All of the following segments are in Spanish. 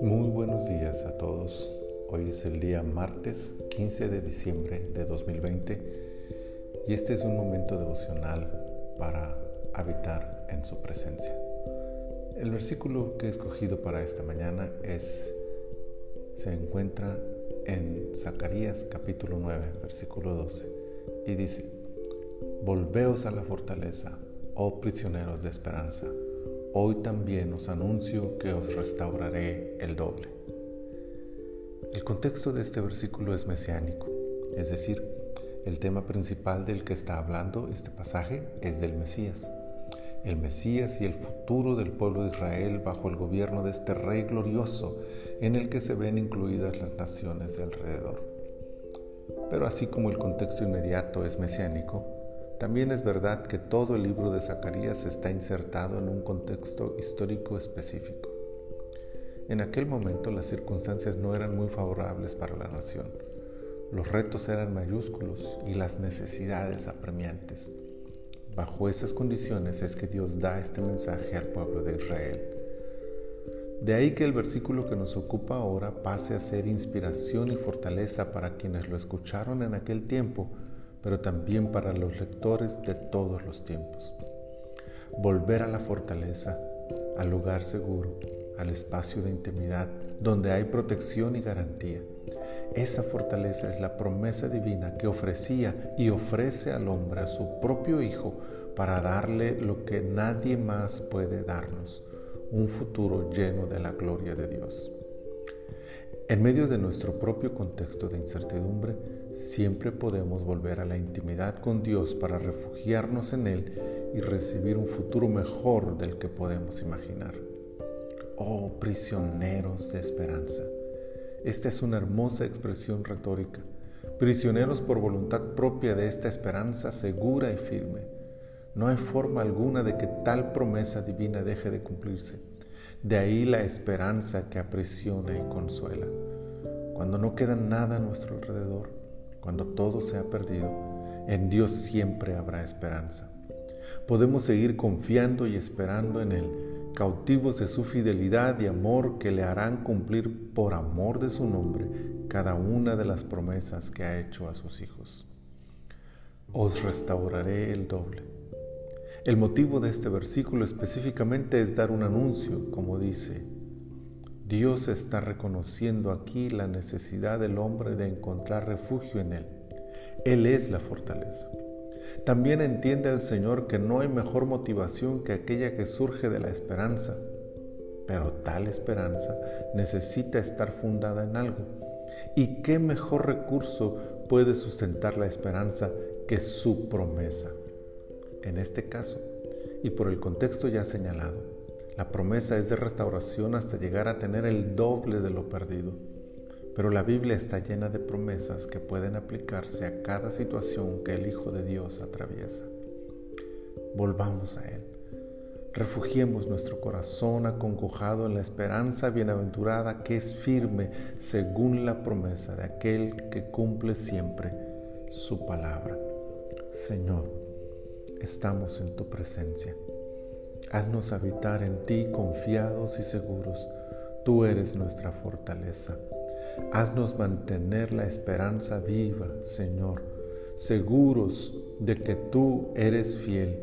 Muy buenos días a todos. Hoy es el día martes 15 de diciembre de 2020 y este es un momento devocional para habitar en su presencia. El versículo que he escogido para esta mañana es se encuentra en Zacarías capítulo 9, versículo 12 y dice: Volveos a la fortaleza, oh prisioneros de esperanza. Hoy también os anuncio que os restauraré el doble. El contexto de este versículo es mesiánico, es decir, el tema principal del que está hablando este pasaje es del Mesías. El Mesías y el futuro del pueblo de Israel bajo el gobierno de este rey glorioso en el que se ven incluidas las naciones de alrededor. Pero así como el contexto inmediato es mesiánico, también es verdad que todo el libro de Zacarías está insertado en un contexto histórico específico. En aquel momento las circunstancias no eran muy favorables para la nación. Los retos eran mayúsculos y las necesidades apremiantes. Bajo esas condiciones es que Dios da este mensaje al pueblo de Israel. De ahí que el versículo que nos ocupa ahora pase a ser inspiración y fortaleza para quienes lo escucharon en aquel tiempo pero también para los lectores de todos los tiempos. Volver a la fortaleza, al lugar seguro, al espacio de intimidad, donde hay protección y garantía. Esa fortaleza es la promesa divina que ofrecía y ofrece al hombre a su propio Hijo para darle lo que nadie más puede darnos, un futuro lleno de la gloria de Dios. En medio de nuestro propio contexto de incertidumbre, siempre podemos volver a la intimidad con Dios para refugiarnos en Él y recibir un futuro mejor del que podemos imaginar. Oh, prisioneros de esperanza. Esta es una hermosa expresión retórica. Prisioneros por voluntad propia de esta esperanza segura y firme. No hay forma alguna de que tal promesa divina deje de cumplirse. De ahí la esperanza que aprisiona y consuela. Cuando no queda nada a nuestro alrededor, cuando todo se ha perdido, en Dios siempre habrá esperanza. Podemos seguir confiando y esperando en Él, cautivos de su fidelidad y amor que le harán cumplir por amor de su nombre cada una de las promesas que ha hecho a sus hijos. Os restauraré el doble el motivo de este versículo específicamente es dar un anuncio, como dice, Dios está reconociendo aquí la necesidad del hombre de encontrar refugio en Él. Él es la fortaleza. También entiende el Señor que no hay mejor motivación que aquella que surge de la esperanza, pero tal esperanza necesita estar fundada en algo. ¿Y qué mejor recurso puede sustentar la esperanza que su promesa? En este caso, y por el contexto ya señalado, la promesa es de restauración hasta llegar a tener el doble de lo perdido. Pero la Biblia está llena de promesas que pueden aplicarse a cada situación que el Hijo de Dios atraviesa. Volvamos a Él. Refugiemos nuestro corazón acongojado en la esperanza bienaventurada que es firme según la promesa de aquel que cumple siempre su palabra. Señor, estamos en tu presencia. Haznos habitar en ti confiados y seguros. Tú eres nuestra fortaleza. Haznos mantener la esperanza viva, Señor, seguros de que tú eres fiel.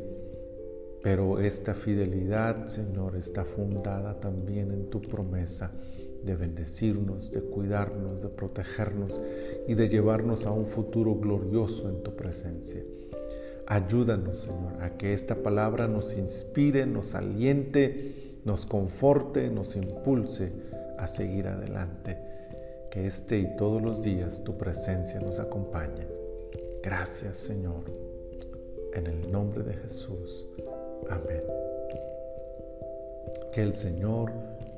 Pero esta fidelidad, Señor, está fundada también en tu promesa de bendecirnos, de cuidarnos, de protegernos y de llevarnos a un futuro glorioso en tu presencia. Ayúdanos, Señor, a que esta palabra nos inspire, nos aliente, nos conforte, nos impulse a seguir adelante. Que este y todos los días tu presencia nos acompañe. Gracias, Señor. En el nombre de Jesús. Amén. Que el Señor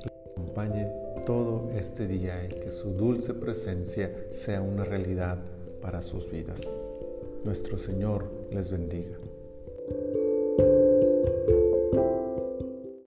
le acompañe todo este día y que su dulce presencia sea una realidad para sus vidas. Nuestro Señor les bendiga.